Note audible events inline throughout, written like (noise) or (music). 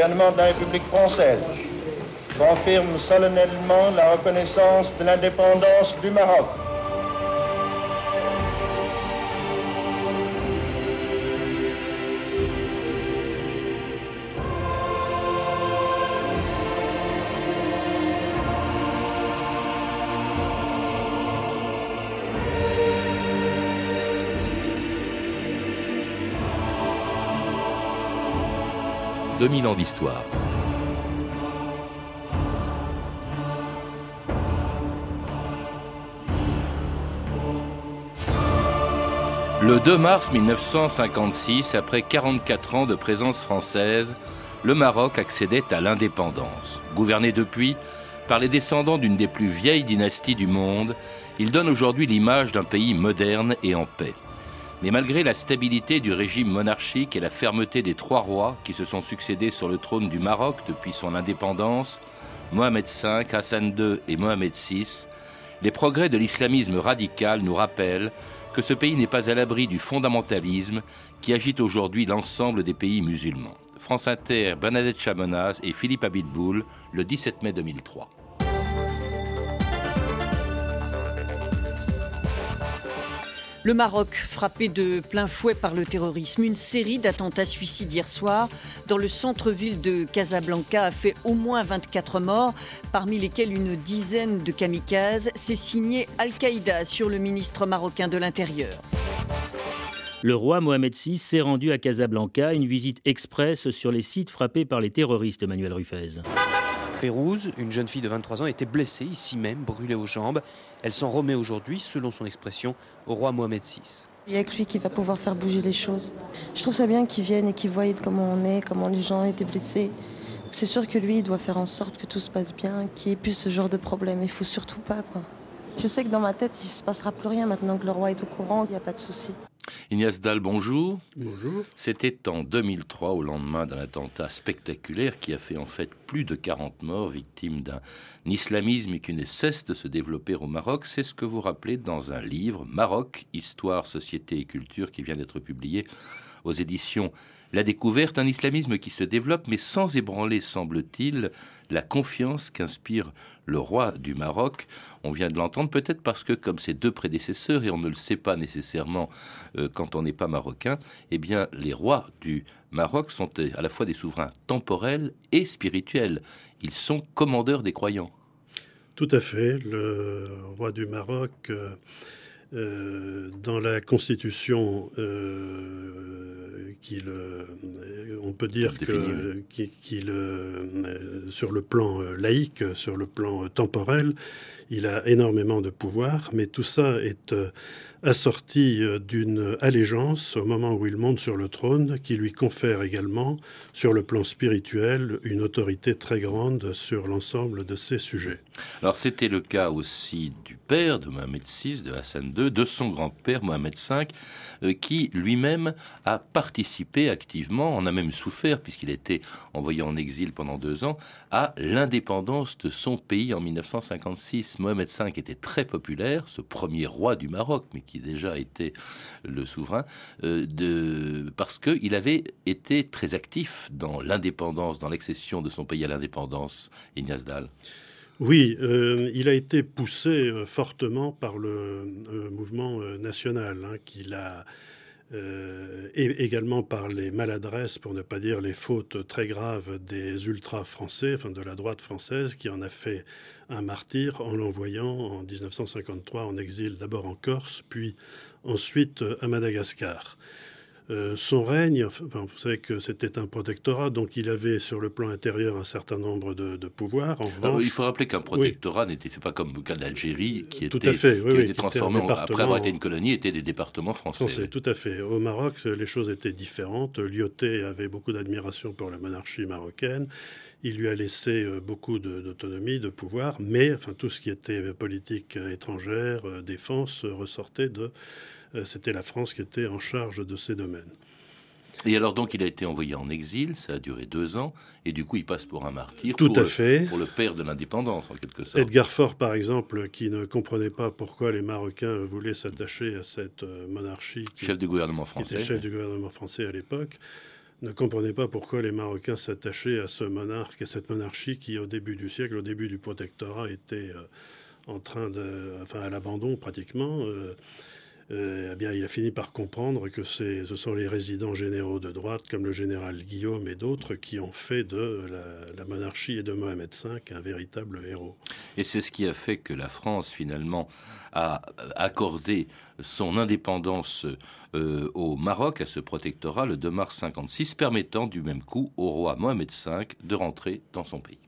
gouvernement de la République française confirme solennellement la reconnaissance de l'indépendance du Maroc. « 2000 ans d'histoire. Le 2 mars 1956, après 44 ans de présence française, le Maroc accédait à l'indépendance. Gouverné depuis par les descendants d'une des plus vieilles dynasties du monde, il donne aujourd'hui l'image d'un pays moderne et en paix. Mais malgré la stabilité du régime monarchique et la fermeté des trois rois qui se sont succédés sur le trône du Maroc depuis son indépendance, Mohamed V, Hassan II et Mohamed VI, les progrès de l'islamisme radical nous rappellent que ce pays n'est pas à l'abri du fondamentalisme qui agite aujourd'hui l'ensemble des pays musulmans. France Inter, Bernadette Chamonaz et Philippe Abitboul, le 17 mai 2003. Le Maroc, frappé de plein fouet par le terrorisme, une série d'attentats suicides hier soir dans le centre-ville de Casablanca a fait au moins 24 morts, parmi lesquels une dizaine de kamikazes. C'est signé Al-Qaïda sur le ministre marocain de l'Intérieur. Le roi Mohamed VI s'est rendu à Casablanca, une visite express sur les sites frappés par les terroristes, Manuel Ruffez. Pérouse, une jeune fille de 23 ans, était blessée ici même, brûlée aux jambes. Elle s'en remet aujourd'hui, selon son expression, au roi Mohamed VI. Il n'y a que lui qui va pouvoir faire bouger les choses. Je trouve ça bien qu'il vienne et qu'il voie comment on est, comment les gens étaient blessés. C'est sûr que lui, doit faire en sorte que tout se passe bien, qu'il n'y ait plus ce genre de problème. Il faut surtout pas, quoi. Je sais que dans ma tête, il ne se passera plus rien maintenant que le roi est au courant, il n'y a pas de souci. Ignace Dahl, bonjour. Bonjour. C'était en 2003, au lendemain d'un attentat spectaculaire qui a fait en fait plus de 40 morts, victimes d'un islamisme qui ne cesse de se développer au Maroc. C'est ce que vous rappelez dans un livre, Maroc, Histoire, Société et Culture, qui vient d'être publié aux éditions La Découverte, un islamisme qui se développe, mais sans ébranler, semble-t-il, la confiance qu'inspire le roi du Maroc. On vient de l'entendre peut-être parce que, comme ses deux prédécesseurs, et on ne le sait pas nécessairement euh, quand on n'est pas marocain, eh bien, les rois du Maroc sont euh, à la fois des souverains temporels et spirituels. Ils sont commandeurs des croyants. Tout à fait. Le roi du Maroc. Euh, euh, dans la Constitution, euh, euh, on peut dire que, qu'il, sur le plan laïque, sur le plan temporel, il a énormément de pouvoir, mais tout ça est assorti euh, d'une allégeance au moment où il monte sur le trône, qui lui confère également, sur le plan spirituel, une autorité très grande sur l'ensemble de ses sujets. Alors c'était le cas aussi du père de Mohamed VI, de Hassan II, de son grand-père Mohamed V, euh, qui lui-même a participé activement, en a même souffert, puisqu'il était envoyé en exil pendant deux ans, à l'indépendance de son pays en 1956. Mohamed V était très populaire, ce premier roi du Maroc, mais qui déjà était le souverain, euh, parce qu'il avait été très actif dans l'indépendance, dans l'accession de son pays à l'indépendance, Ignace Dahl. Oui, euh, il a été poussé euh, fortement par le mouvement national, hein, qu'il a et également par les maladresses, pour ne pas dire les fautes très graves des ultras français, enfin de la droite française, qui en a fait un martyr en l'envoyant en 1953 en exil d'abord en Corse, puis ensuite à Madagascar. Euh, son règne, vous savez que c'était un protectorat, donc il avait sur le plan intérieur un certain nombre de, pouvoirs. En il faut rappeler qu'un protectorat n'était pas comme le cas d'Algérie qui était, tout fait, qui transformé après avoir été une colonie, était des départements français. français tout à fait. Au Maroc, les choses étaient différentes. Lyoté avait beaucoup d'admiration pour la monarchie marocaine. Il lui a laissé euh, beaucoup d'autonomie, de, pouvoir, mais enfin tout ce qui était politique étrangère, euh, défense, ressortait de euh, c'était la France qui était en charge de ces domaines. Et alors donc il a été envoyé en exil, ça a duré deux ans, et du coup il passe pour un martyr, Tout pour, à le, fait. pour le père de l'indépendance en quelque sorte. Edgar Faure par exemple, qui ne comprenait pas pourquoi les Marocains voulaient s'attacher à cette monarchie, chef du gouvernement français, qui était chef du gouvernement français à l'époque, ne comprenait pas pourquoi les Marocains s'attachaient à ce monarque, à cette monarchie qui, au début du siècle, au début du protectorat, était en train de, enfin, à l'abandon pratiquement. Euh, eh bien, il a fini par comprendre que ce sont les résidents généraux de droite, comme le général Guillaume et d'autres, qui ont fait de la, monarchie et de Mohamed V un véritable héros. Et c'est ce qui a fait que la France, finalement, a accordé son indépendance euh, au Maroc, à ce protectorat, le 2 mars 56, permettant du même coup au roi Mohamed V de rentrer dans son pays.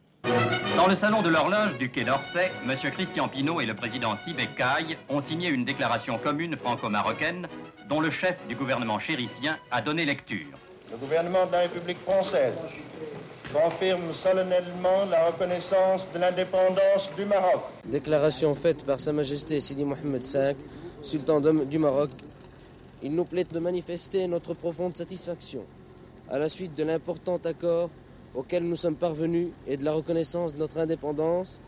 Dans le salon de l'horloge du Quai d'Orsay, M. Christian Pinault et le président Sibek Kaye ont signé une déclaration commune franco-marocaine dont le chef du gouvernement chérifien a donné lecture. Le gouvernement de la République française confirme solennellement la reconnaissance de l'indépendance du Maroc. Déclaration faite par Sa Majesté Sidi Mohamed V, sultan du Maroc. Il nous plaît de manifester notre profonde satisfaction à la suite de l'important accord auquel nous sommes parvenus et de la reconnaissance de notre indépendance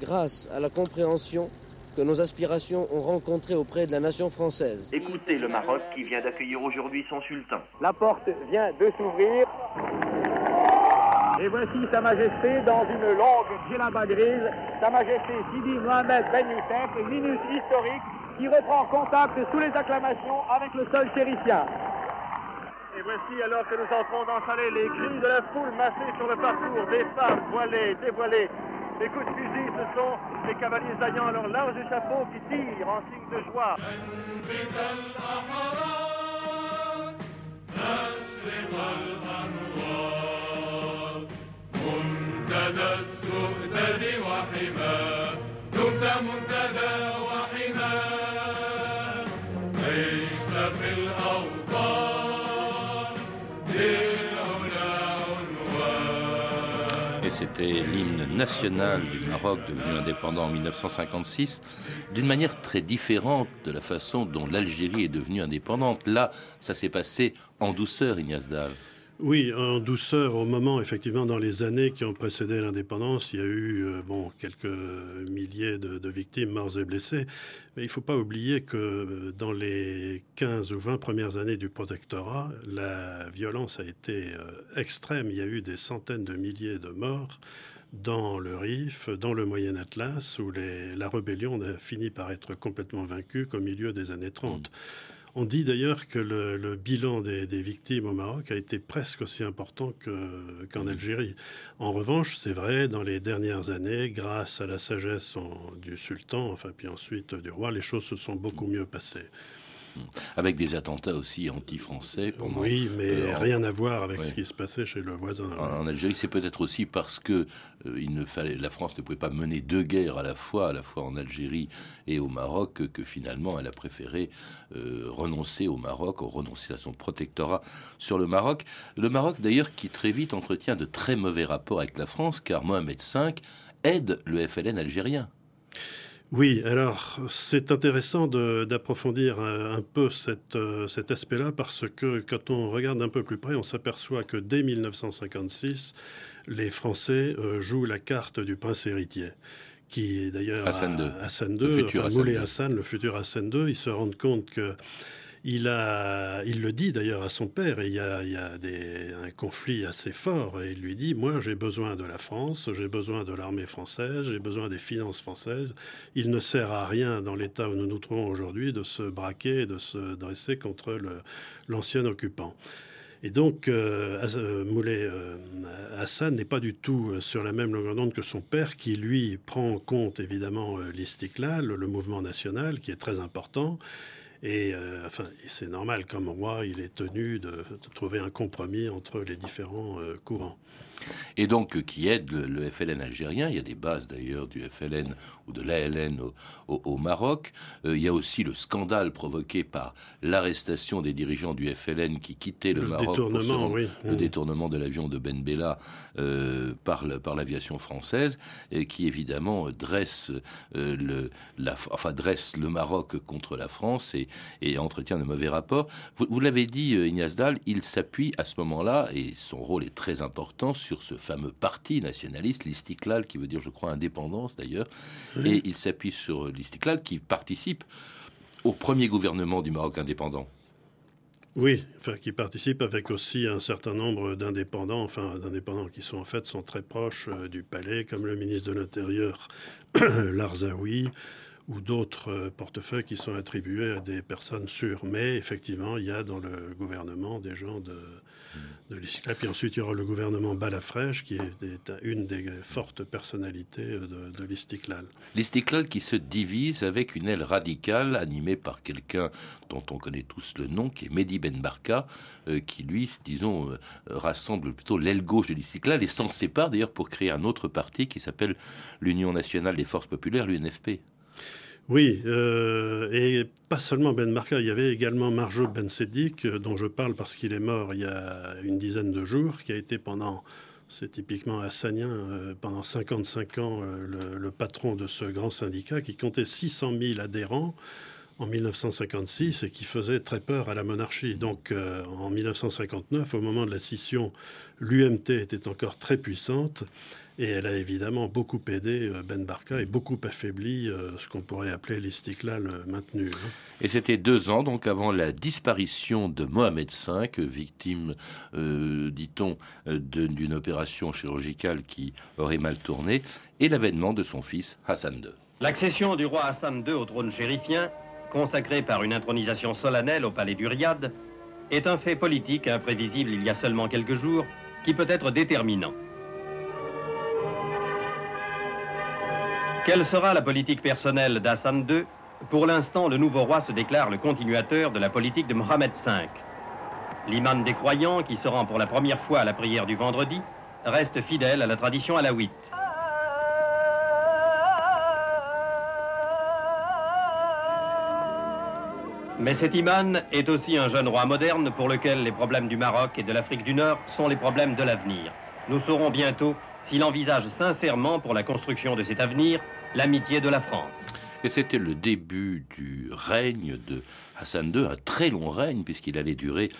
grâce à la compréhension que nos aspirations ont rencontré auprès de la nation française. Écoutez le Maroc qui vient d'accueillir aujourd'hui son sultan. La porte vient de s'ouvrir. Et voici Sa Majesté dans une longue djellaba grise, Sa Majesté Sidi Mohamed Ben Youssef, minute historique qui reprend contact sous les acclamations avec le sol chérifien. Et voici alors que nous entrons dans salle les cris de la foule massée sur le parcours, des femmes voilées, dévoilées. Les coups de fusil, ce sont les cavaliers ayant leurs larges chapeaux qui tirent en signe de joie. C'était l'hymne national du Maroc devenu indépendant en 1956, d'une manière très différente de la façon dont l'Algérie est devenue indépendante. Là, ça s'est passé en douceur, Ignace Dav. Oui, en douceur, au moment, effectivement, dans les années qui ont précédé l'indépendance, il y a eu euh, bon, quelques milliers de, victimes morts et blessés. Mais il ne faut pas oublier que euh, dans les 15 ou 20 premières années du protectorat, la violence a été euh, extrême. Il y a eu des centaines de milliers de morts dans le Rif, dans le Moyen Atlas, où la rébellion a fini par être complètement vaincue qu'au milieu des années 30. On dit d'ailleurs que le, bilan des, victimes au Maroc a été presque aussi important qu'en Algérie. En revanche, c'est vrai, dans les dernières années, grâce à la sagesse du sultan, enfin puis ensuite du roi, les choses se sont beaucoup mieux passées. Avec des attentats aussi anti-français. Oui, mais euh, rien à voir avec ce qui se passait chez le voisin. En, Algérie, c'est peut-être aussi parce que euh, il ne fallait, la France ne pouvait pas mener deux guerres à la fois, à la fois en Algérie et au Maroc, que, finalement elle a préféré euh, renoncer au Maroc, ou renoncer à son protectorat sur le Maroc. Le Maroc, d'ailleurs, qui très vite entretient de très mauvais rapports avec la France, car Mohamed V aide le FLN algérien. Oui, alors c'est intéressant d'approfondir un, peu euh, cet aspect-là parce que quand on regarde un peu plus près, on s'aperçoit que dès 1956, les Français euh, jouent la carte du prince héritier qui est d'ailleurs Hassan II, Hassan II, le futur Hassan, le futur Hassan II, ils se rendent compte que il, le dit d'ailleurs à son père, et il y a, un conflit assez fort, et il lui dit, moi j'ai besoin de la France, j'ai besoin de l'armée française, j'ai besoin des finances françaises, il ne sert à rien dans l'état où nous nous trouvons aujourd'hui de se braquer, de se dresser contre l'ancien occupant. Et donc, euh, euh Moulay euh, Hassan n'est pas du tout sur la même longueur d'onde que son père, qui lui prend en compte évidemment l'Istiklal, le mouvement national, qui est très important, et euh, enfin, c'est normal, comme roi, il est tenu de, trouver un compromis entre les différents euh, courants. Et donc, qui aide le, FLN algérien. Il y a des bases d'ailleurs du FLN ou de l'ALN au, Maroc. Euh, il y a aussi le scandale provoqué par l'arrestation des dirigeants du FLN qui quittaient le, Maroc détournement, oui. le mmh. détournement de l'avion de Ben Bella par, l'aviation française, et qui évidemment dresse, le, enfin, dresse le Maroc contre la France et, et entretient de mauvais rapports. Vous, l'avez dit, euh, Ignace Dahl, il s'appuie à ce moment-là, et son rôle est très important, sur ce fameux parti nationaliste, l'Istiklal, qui veut dire, je crois, indépendance d'ailleurs, et il s'appuie sur l'Istiklal qui participe au premier gouvernement du Maroc indépendant. Oui, enfin, qui participe avec aussi un certain nombre d'indépendants, enfin d'indépendants qui sont en fait sont très proches du palais, comme le ministre de l'Intérieur (coughs) Larzaoui, ou d'autres euh, portefeuilles qui sont attribués à des personnes sûres. Mais effectivement, il y a dans le gouvernement des gens de, de l'Istiklal. Puis ensuite, il y aura le gouvernement Balafrèche, qui est, une des fortes personnalités de, de l'Istiklal. L'Istiklal qui se divise avec une aile radicale animée par quelqu'un dont on connaît tous le nom, qui est Mehdi Ben Barka, euh, qui lui, disons, euh, rassemble plutôt l'aile gauche de l'Istiklal et s'en sépare d'ailleurs pour créer un autre parti qui s'appelle l'Union nationale des forces populaires, l'UNFP. Oui, euh, et pas seulement Ben Marka, il y avait également Marjo Ben dont je parle parce qu'il est mort il y a une dizaine de jours, qui a été pendant, c'est typiquement hassanien, euh, pendant 55 ans le, le, patron de ce grand syndicat qui comptait 600 000 adhérents en 1956 et qui faisait très peur à la monarchie. Donc en 1959, au moment de la scission, l'UMT était encore très puissante et elle a évidemment beaucoup aidé euh, Ben Barka et beaucoup affaibli euh, ce qu'on pourrait appeler l'istiklal euh, maintenu. Hein. Et c'était deux ans donc avant la disparition de Mohamed V, victime, dit-on, d'une opération chirurgicale qui aurait mal tourné, et l'avènement de son fils Hassan II. L'accession du roi Hassan II au trône chérifien, consacré par une intronisation solennelle au palais du Riyad, est un fait politique imprévisible il y a seulement quelques jours qui peut être déterminant. Quelle sera la politique personnelle d'Hassan II Pour l'instant, le nouveau roi se déclare le continuateur de la politique de Mohamed V. L'imam des croyants, qui se rend pour la première fois à la prière du vendredi, reste fidèle à la tradition alaouite. Mais cet imam est aussi un jeune roi moderne pour lequel les problèmes du Maroc et de l'Afrique du Nord sont les problèmes de l'avenir. Nous saurons bientôt s'il envisage sincèrement pour la construction de cet avenir l'amitié de la France. Et c'était le début du règne de Hassan II, un très long règne puisqu'il allait durer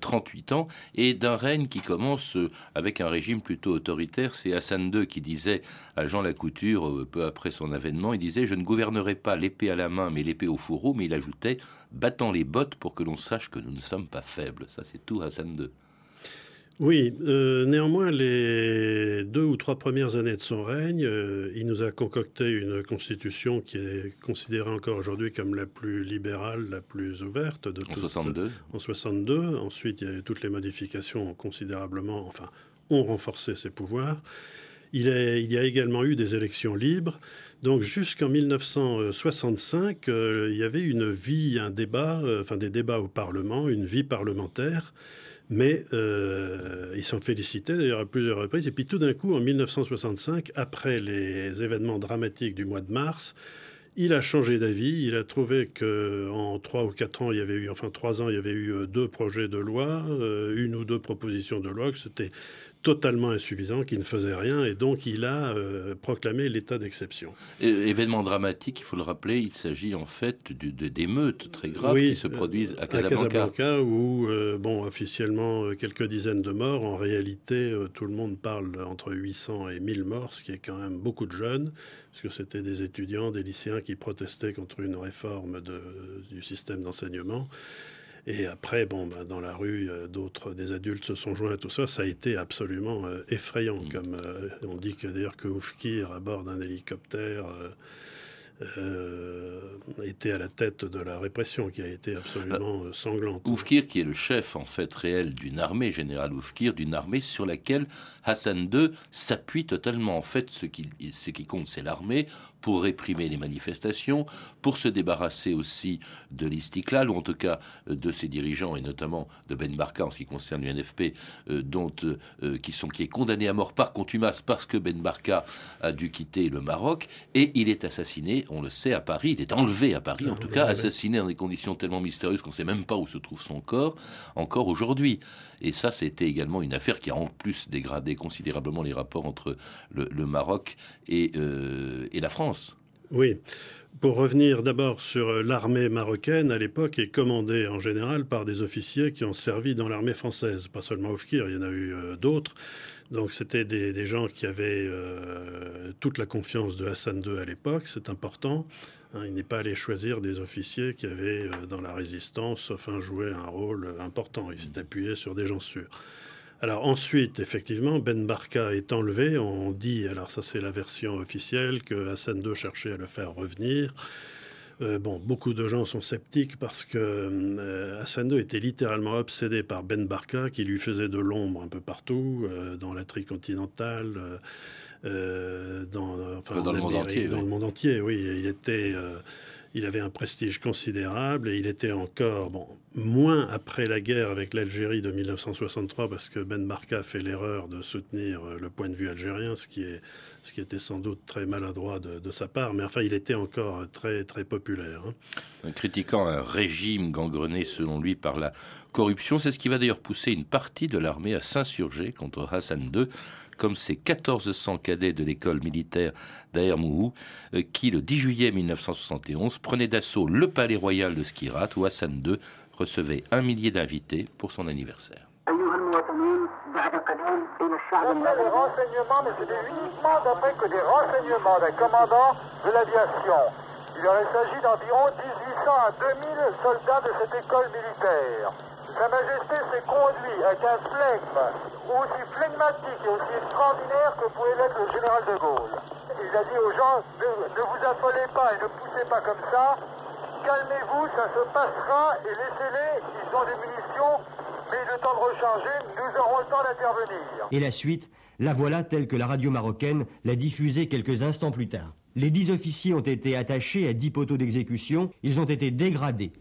38 euh, ans, et d'un règne qui commence euh, avec un régime plutôt autoritaire. C'est Hassan II qui disait à Jean Lacouture, euh, peu après son avènement, il disait Je ne gouvernerai pas l'épée à la main, mais l'épée au fourreau, mais il ajoutait Battant les bottes pour que l'on sache que nous ne sommes pas faibles. Ça, c'est tout Hassan II. Oui, euh, néanmoins, les deux ou trois premières années de son règne, euh, il nous a concocté une constitution qui est considérée encore aujourd'hui comme la plus libérale, la plus ouverte de En 62 En 62. Ensuite, il y a toutes les modifications considérablement, enfin, ont renforcé ses pouvoirs. Il, il, y a également eu des élections libres. Donc jusqu'en 1965, euh, il y avait une vie, un débat, enfin des débats au Parlement, une vie parlementaire. Mais euh, ils sont félicités d'ailleurs à plusieurs reprises. Et puis tout d'un coup, en 1965, après les événements dramatiques du mois de mars, il a changé d'avis. Il a trouvé qu'en trois ou quatre ans, il y avait eu, enfin trois ans, il y avait eu euh, deux projets de loi, euh, une ou deux propositions de loi, que c'était totalement insuffisant, qui ne faisait rien, et donc il a euh, proclamé l'état d'exception. Événement dramatique, il faut le rappeler, il s'agit en fait d'émeutes très graves qui se produisent à Casablanca. À Casablanca, où, euh, bon, officiellement, euh, quelques dizaines de morts. En réalité, tout le monde parle entre 800 et 1000 morts, ce qui est quand même beaucoup de jeunes, parce que c'était des étudiants, des lycéens qui protestaient contre une réforme de, du système d'enseignement. Et après, bon, ben, dans la rue, d'autres, des adultes se sont joints à tout ça. Ça a été absolument euh, effrayant. Mm. Comme euh, on dit que d'ailleurs que Oufkir, à bord d'un hélicoptère, euh, euh, était à la tête de la répression qui a été absolument euh, sanglante. Oufkir, qui est le chef en fait réel d'une armée, général Oufkir, d'une armée sur laquelle Hassan II s'appuie totalement. En fait, ce qui, compte, c'est l'armée pour réprimer les manifestations, pour se débarrasser aussi de l'Istiklal, ou en tout cas euh, de ses dirigeants, et notamment de Ben Barka en ce qui concerne l'UNFP, dont, qui, qui est condamné à mort par contumace parce que Ben Barka a dû quitter le Maroc, et il est assassiné on le sait, à Paris. Il est enlevé à Paris, en tout cas, assassiné dans des conditions tellement mystérieuses qu'on ne sait même pas où se trouve son corps, encore aujourd'hui. Et ça, c'était également une affaire qui a en plus dégradé considérablement les rapports entre le, Maroc euh, et, la France. Oui. Pour revenir d'abord sur l'armée marocaine, à l'époque, est commandée en général par des officiers qui ont servi dans l'armée française. Pas seulement Oufkir, il y en a eu euh, d'autres Donc c'était des, gens qui avaient toute la confiance de Hassan II à l'époque, c'est important. Hein, il n'est pas allé choisir des officiers qui avaient dans la résistance, enfin, joué un rôle important. Il s'est appuyé sur des gens sûrs. Alors ensuite, effectivement, Ben Barka est enlevé. On dit, alors ça c'est la version officielle, que Hassan II cherchait à le faire revenir. Euh, bon, beaucoup de gens sont sceptiques parce que euh, Hassan II était littéralement obsédé par Ben Barka, qui lui faisait de l'ombre un peu partout, euh, dans la tricontinentale, dans, dans, le monde entier, dans le monde entier. Oui, il était il avait un prestige considérable et il était encore, bon, moins après la guerre avec l'Algérie de 1963, parce que Ben Barka a fait l'erreur de soutenir euh, le point de vue algérien, ce qui, est, ce qui était sans doute très maladroit de, sa part, mais enfin, il était encore très, très populaire. Hein. Critiquant un régime gangrené, selon lui, par la corruption, c'est ce qui va d'ailleurs pousser une partie de l'armée à s'insurger contre Hassan II comme ces 1400 cadets de l'école militaire d'Aer Mouhou, euh, qui, le 10 juillet 1971, prenaient d'assaut le palais royal de Skirat, où Hassan II recevait un millier d'invités pour son anniversaire. D'après les renseignements, mais c'était uniquement d'après que des renseignements d'un commandant de l'aviation. Il aurait s'agit d'environ 1800 à 2000 soldats de cette école militaire. Sa Majesté s'est conduit avec un flegme aussi flegmatique et aussi extraordinaire que pouvait l'être le général de Gaulle. Il a dit aux gens, ne, vous affolez pas et ne poussez pas comme ça, calmez-vous, ça se passera et laissez-les, ils ont des munitions, mais le temps de recharger, nous aurons le temps d'intervenir. Et la suite, la voilà telle que la radio marocaine l'a diffusée quelques instants plus tard. Les dix officiers ont été attachés à dix poteaux d'exécution, ils ont été dégradés.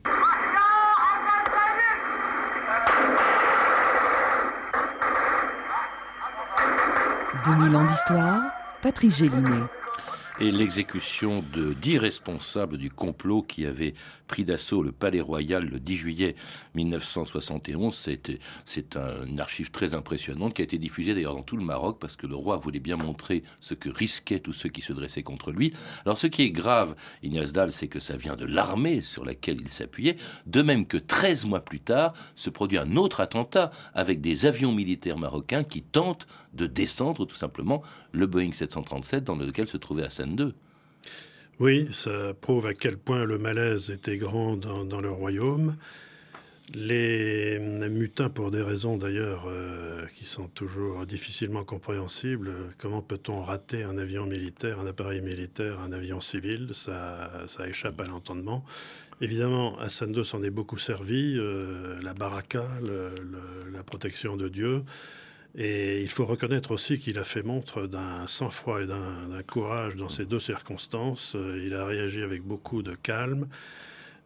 2000 ans d'histoire, Patrice Gélinet et l'exécution de dix responsables du complot qui avait pris d'assaut le Palais Royal le 10 juillet 1971. C'est une archive très impressionnante qui a été diffusée d'ailleurs dans tout le Maroc parce que le roi voulait bien montrer ce que risquaient tous ceux qui se dressaient contre lui. Alors ce qui est grave, Ignace Dahl, c'est que ça vient de l'armée sur laquelle il s'appuyait, de même que 13 mois plus tard se produit un autre attentat avec des avions militaires marocains qui tentent de descendre tout simplement le Boeing 737 dans lequel se trouvait Hassan II. Oui, ça prouve à quel point le malaise était grand dans, le royaume. Les mutins, pour des raisons d'ailleurs euh, qui sont toujours difficilement compréhensibles, comment peut-on rater un avion militaire, un appareil militaire, un avion civil? Ça, ça échappe à l'entendement. Évidemment, Hassan II s'en est beaucoup servi, euh, la baraka, la protection de Dieu. Et il faut reconnaître aussi qu'il a fait montre d'un sang-froid et d'un courage dans ces deux circonstances. Euh, il a réagi avec beaucoup de calme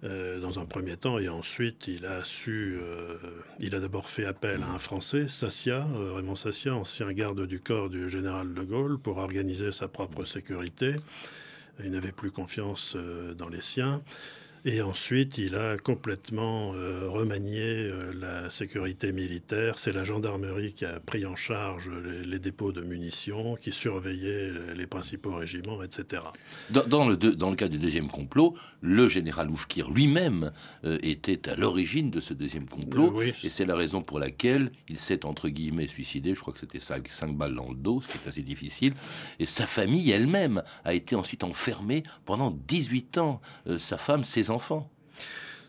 euh, dans un premier temps et ensuite il a su, euh, il a d'abord fait appel à un Français, Sassia, Raymond Sassia, ancien garde du corps du général de Gaulle, pour organiser sa propre sécurité. Il n'avait plus confiance dans les siens. Et ensuite, il a complètement euh, remanié euh, la sécurité militaire. C'est la gendarmerie qui a pris en charge les, dépôts de munitions, qui surveillait les principaux régiments, etc. Dans, le, dans le cas du deuxième complot, le général Oufkir lui-même euh, était à l'origine de ce deuxième complot. Et c'est la raison pour laquelle il s'est, entre guillemets, suicidé. Je crois que c'était 5, cinq balles dans le dos, ce qui est assez difficile. Et sa famille elle-même a été ensuite enfermée pendant 18 ans. sa femme, ses enfants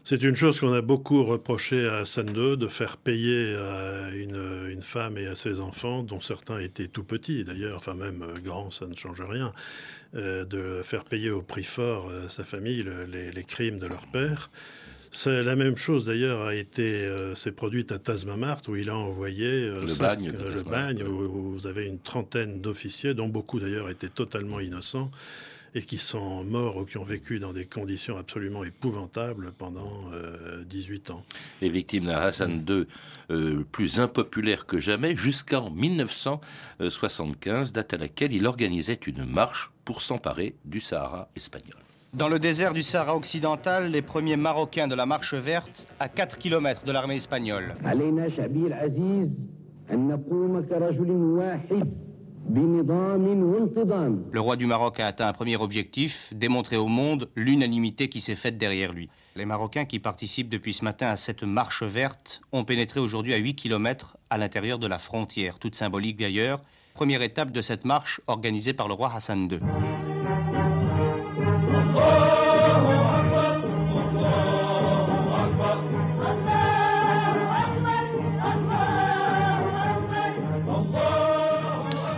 c'est une chose qu'on a beaucoup reproché à Hassan II, de faire payer à une, femme et à ses enfants, dont certains étaient tout petits d'ailleurs, enfin même euh, grands, ça ne change rien, euh, de faire payer au prix fort à sa famille les, crimes de leur père. C'est la même chose d'ailleurs a été euh, s'est produite à Tasmamart où il a envoyé le, bagne, le bagne où, vous avez une trentaine d'officiers dont beaucoup d'ailleurs étaient totalement innocents et qui sont morts ou qui ont vécu dans des conditions absolument épouvantables pendant 18 euh, ans. Les victimes d'un Hassan II euh, plus impopulaire que jamais jusqu'en 1975, date à laquelle il organisait une marche pour s'emparer du Sahara espagnol. Dans le désert du Sahara occidental, les premiers Marocains de la Marche verte, à 4 km de l'armée espagnole. Le roi du Maroc a atteint un premier objectif, démontrer au monde l'unanimité qui s'est faite derrière lui. Les Marocains qui participent depuis ce matin à cette marche verte ont pénétré aujourd'hui à 8 km à l'intérieur de la frontière, toute symbolique d'ailleurs. Première étape de cette marche organisée par le roi Hassan II.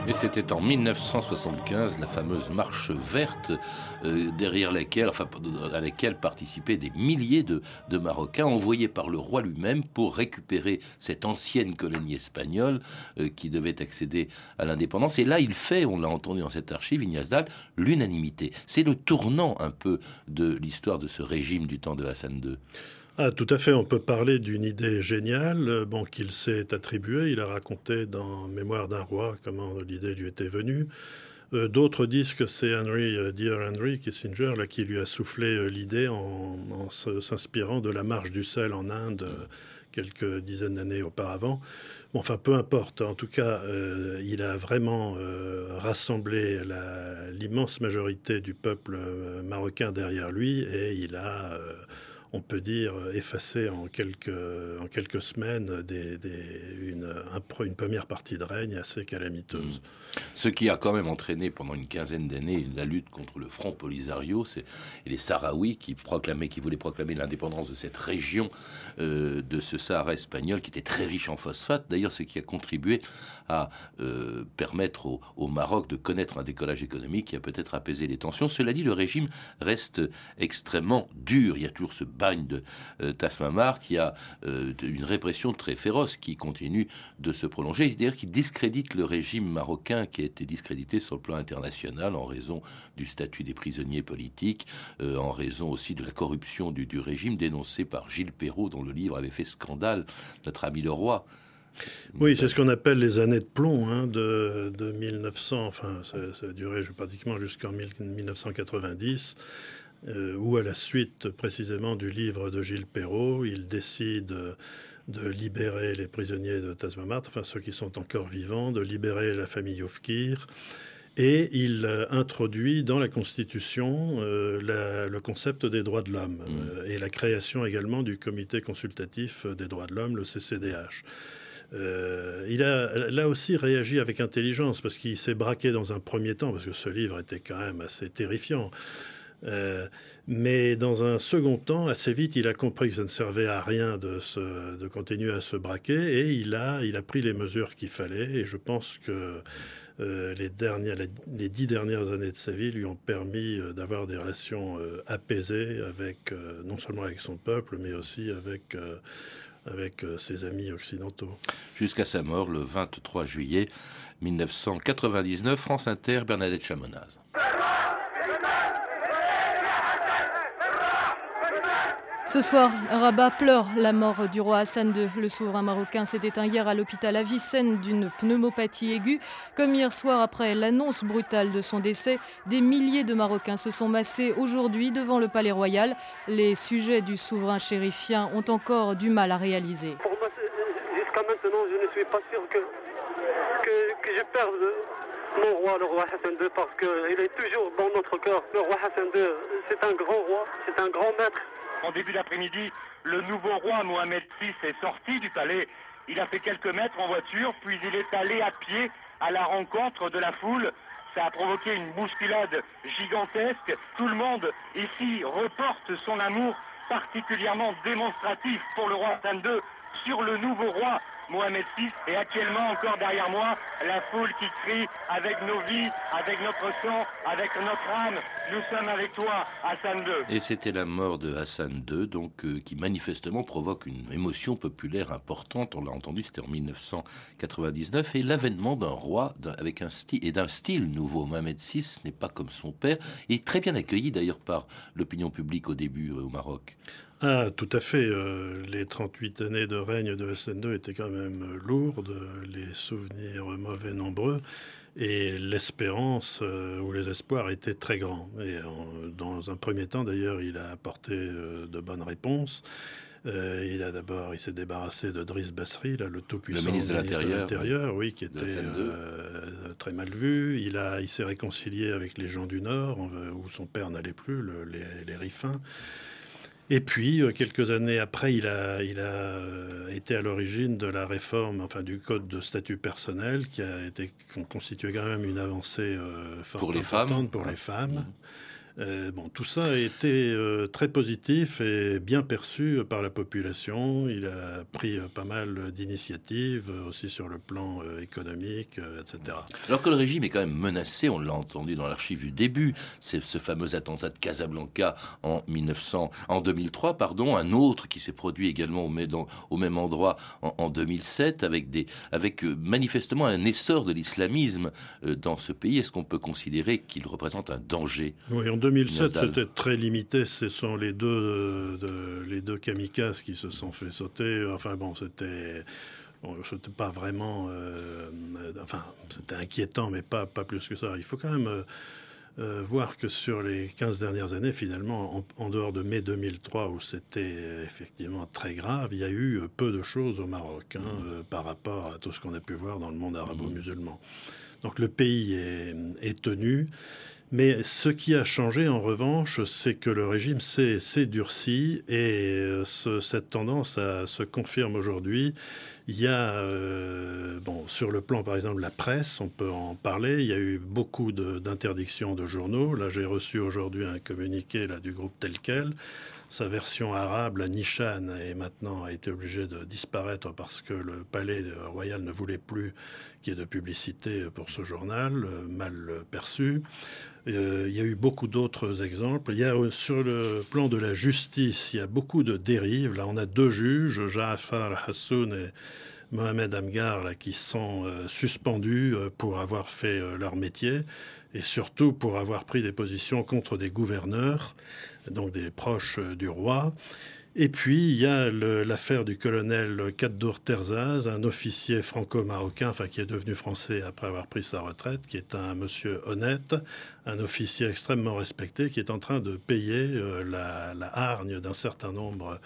Et c'était en 1975 la fameuse marche verte euh, derrière laquelle, enfin, à laquelle participaient des milliers de, Marocains envoyés par le roi lui-même pour récupérer cette ancienne colonie espagnole euh, qui devait accéder à l'indépendance. Et là, il fait, on l'a entendu dans cette archive, Ignace l'unanimité. C'est le tournant un peu de l'histoire de ce régime du temps de Hassan II. Ah, tout à fait. On peut parler d'une idée géniale euh, bon, qu'il s'est attribuée. Il a raconté dans Mémoire d'un roi comment l'idée lui était venue. Euh, d'autres disent que c'est Henry, euh, Dear Henry Kissinger là, qui lui a soufflé l'idée en, s'inspirant de la marche du sel en Inde quelques dizaines d'années auparavant. enfin, peu importe. En tout cas, il a vraiment rassemblé l'immense majorité du peuple marocain derrière lui et il a on peut dire, effacer en quelques, en quelques semaines des, une, première partie de règne assez calamiteuse. Mmh. Ce qui a quand même entraîné pendant une quinzaine d'années la lutte contre le Front Polisario et les Sahraouis qui, proclamaient, qui voulaient proclamer l'indépendance de cette région euh, de ce Sahara espagnol qui était très riche en phosphate. D'ailleurs, ce qui a contribué à euh, permettre au, au, Maroc de connaître un décollage économique qui a peut-être apaisé les tensions. Cela dit, le régime reste extrêmement dur. Il y a toujours ce bagne de euh, Tasmamart, il y a euh, une répression très féroce qui continue de se prolonger, c'est-à-dire qui discrédite le régime marocain qui a été discrédité sur le plan international en raison du statut des prisonniers politiques, euh, en raison aussi de la corruption du, régime dénoncée par Gilles Perrault, dont le livre avait fait scandale, notre ami le roi. Oui, c'est ce qu'on appelle les années de plomb hein, de, 1900. Enfin, ça, ça a duré pratiquement jusqu'en 1990. Euh, ou à la suite précisément du livre de Gilles Perrault, il décide de libérer les prisonniers de Tasmamat, enfin ceux qui sont encore vivants, de libérer la famille Oufkir. Et il introduit dans la Constitution euh, le concept des droits de l'homme mmh. euh, et la création également du Comité consultatif des droits de l'homme, le CCDH. il a là aussi réagi avec intelligence parce qu'il s'est braqué dans un premier temps, parce que ce livre était quand même assez terrifiant. Euh, mais dans un second temps, assez vite, il a compris que ça ne servait à rien de, continuer à se braquer et il a, pris les mesures qu'il fallait. Et je pense que euh, les, dix dernières années de sa vie lui ont permis euh, d'avoir des relations apaisées avec, non seulement avec son peuple, mais aussi avec, avec ses amis occidentaux. Jusqu'à sa mort le 23 juillet 1999, France Inter, Bernadette Chamonaz. Ce soir, Rabat pleure la mort du roi Hassan II. Le souverain marocain s'est éteint hier à l'hôpital Avicenne d'une pneumopathie aiguë. Comme hier soir, après l'annonce brutale de son décès, des milliers de Marocains se sont massés aujourd'hui devant le palais royal. Les sujets du souverain chérifien ont encore du mal à réaliser. Jusqu'à maintenant, je ne suis pas sûr que, que, je perde mon roi, le roi Hassan II, parce qu'il est toujours dans notre cœur. Le roi Hassan II, c'est un grand roi, c'est un grand maître. En début d'après-midi, le nouveau roi Mohamed VI est sorti du palais. Il a fait quelques mètres en voiture, puis il est allé à pied à la rencontre de la foule. Ça a provoqué une bousculade gigantesque. Tout le monde ici reporte son amour particulièrement démonstratif pour le roi Hassan II sur le nouveau roi Mohamed VI. Et actuellement, encore derrière moi, la foule qui crie avec nos vies, avec notre sang, avec notre âme. Nous sommes avec toi, Hassan II. Et c'était la mort de Hassan II, donc, euh, qui manifestement provoque une émotion populaire importante. On l'a entendu, c'était en 1999. Et l'avènement d'un roi avec un style, et d'un style nouveau. Mohamed VI n'est pas comme son père. Est très bien accueilli d'ailleurs par l'opinion publique au début euh, au Maroc. Ah, tout à fait. Euh, les 38 années de règne de Hassan II étaient quand même lourdes, les souvenirs mauvais nombreux. Et l'espérance ou les espoirs étaient très grands. Et dans un premier temps, d'ailleurs, il a apporté de bonnes réponses. Euh, il a d'abord, il s'est débarrassé de Driss Basri, là, le tout-puissant le ministre de l'Intérieur, oui, qui était euh, très mal vu. Il a, il s'est réconcilié avec les gens du Nord, où son père n'allait plus, les, les Riffins. Et puis, euh, quelques années après, il a, il a été à l'origine de la réforme, enfin du code de statut personnel, qui a été constitué quand même une avancée forte pour les femmes. Pour les femmes. Mmh. Euh, bon, tout ça a été euh, très positif et bien perçu par la population. Il a pris euh, pas mal d'initiatives aussi sur le plan économique, etc. Alors que le régime est quand même menacé, on l'a entendu dans l'archive du début, c'est ce fameux attentat de Casablanca en 1900, en 2003, pardon, un autre qui s'est produit également au, même endroit en, 2007, avec des, avec manifestement un essor de l'islamisme dans ce pays. Est-ce qu'on peut considérer qu'il représente un danger? Oui, 2007, c'était très limité. Ce sont les deux, les deux kamikazes qui se sont fait sauter. Enfin bon, c'était. Bon, pas vraiment. Euh, enfin, c'était inquiétant, mais pas, pas plus que ça. Il faut quand même. Euh, euh, voir que sur les 15 dernières années, finalement, en, dehors de mai 2003, où c'était effectivement très grave, il y a eu peu de choses au Maroc hein, mmh. par rapport à tout ce qu'on a pu voir dans le monde arabo-musulman. Donc le pays est, est tenu. Mais ce qui a changé, en revanche, c'est que le régime s'est durci et euh, cette tendance se confirme aujourd'hui. Il y a, euh, bon, sur le plan, par exemple, la presse, on peut en parler. Il y a eu beaucoup d'interdictions de, journaux. Là, j'ai reçu aujourd'hui un communiqué là, du groupe tel quel. Sa version arabe, la Nishan, est maintenant a été obligée de disparaître parce que le palais royal ne voulait plus qu'il y ait de publicité pour ce journal, euh, mal perçu. Euh, il y a eu beaucoup d'autres exemples. Il y a euh, sur le plan de la justice, il y a beaucoup de dérives. Là, on a deux juges, Jaafar Hassoun et Mohamed Amgar, qui sont suspendus pour avoir fait leur métier et surtout pour avoir pris des positions contre des gouverneurs, donc des proches du roi. Et puis, il y a l'affaire du colonel Kaddour Terzaz, un officier franco-marocain, enfin, qui est devenu français après avoir pris sa retraite, qui est un monsieur honnête, un officier extrêmement respecté, qui est en train de payer euh, la, hargne d'un certain nombre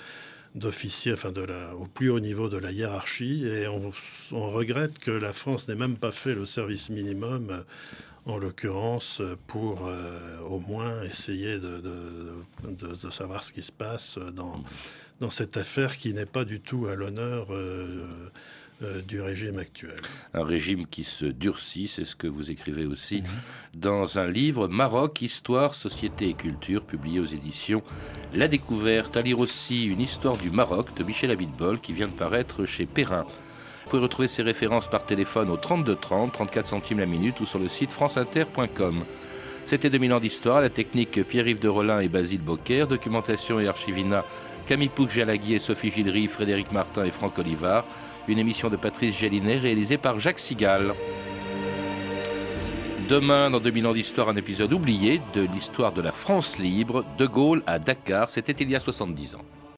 d'officiers, enfin, de au plus haut niveau de la hiérarchie. Et on, on regrette que la France n'ait même pas fait le service minimum en l'occurrence pour euh, au moins essayer de, de, savoir ce qui se passe dans, dans cette affaire qui n'est pas du tout à l'honneur euh, euh, du régime actuel. Un régime qui se durcit, c'est ce que vous écrivez aussi mhm. dans un livre Maroc, Histoire, Société et Culture, publié aux éditions La Découverte. À lire aussi une histoire du Maroc de Michel Abitbol qui vient de paraître chez Perrin. Vous pouvez retrouver ces références par téléphone au 32 30, 34 centimes la minute ou sur le site franceinter.com. C'était 2000 ans d'histoire, la technique Pierre-Yves de Rolin et Basile Bocquer, documentation et archivina Camille Pouc-Jalagui et Sophie Gillery, Frédéric Martin et Franck Olivard. Une émission de Patrice Gélinet réalisée par Jacques Sigal. Demain, dans 2000 ans d'histoire, un épisode oublié de l'histoire de la France libre, de Gaulle à Dakar. C'était il y a 70 ans.